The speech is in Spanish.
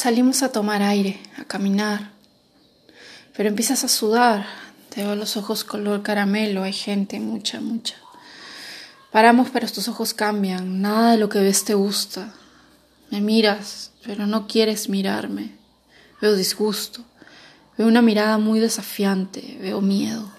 Salimos a tomar aire, a caminar, pero empiezas a sudar, te veo los ojos color caramelo, hay gente, mucha, mucha. Paramos, pero tus ojos cambian, nada de lo que ves te gusta. Me miras, pero no quieres mirarme. Veo disgusto, veo una mirada muy desafiante, veo miedo.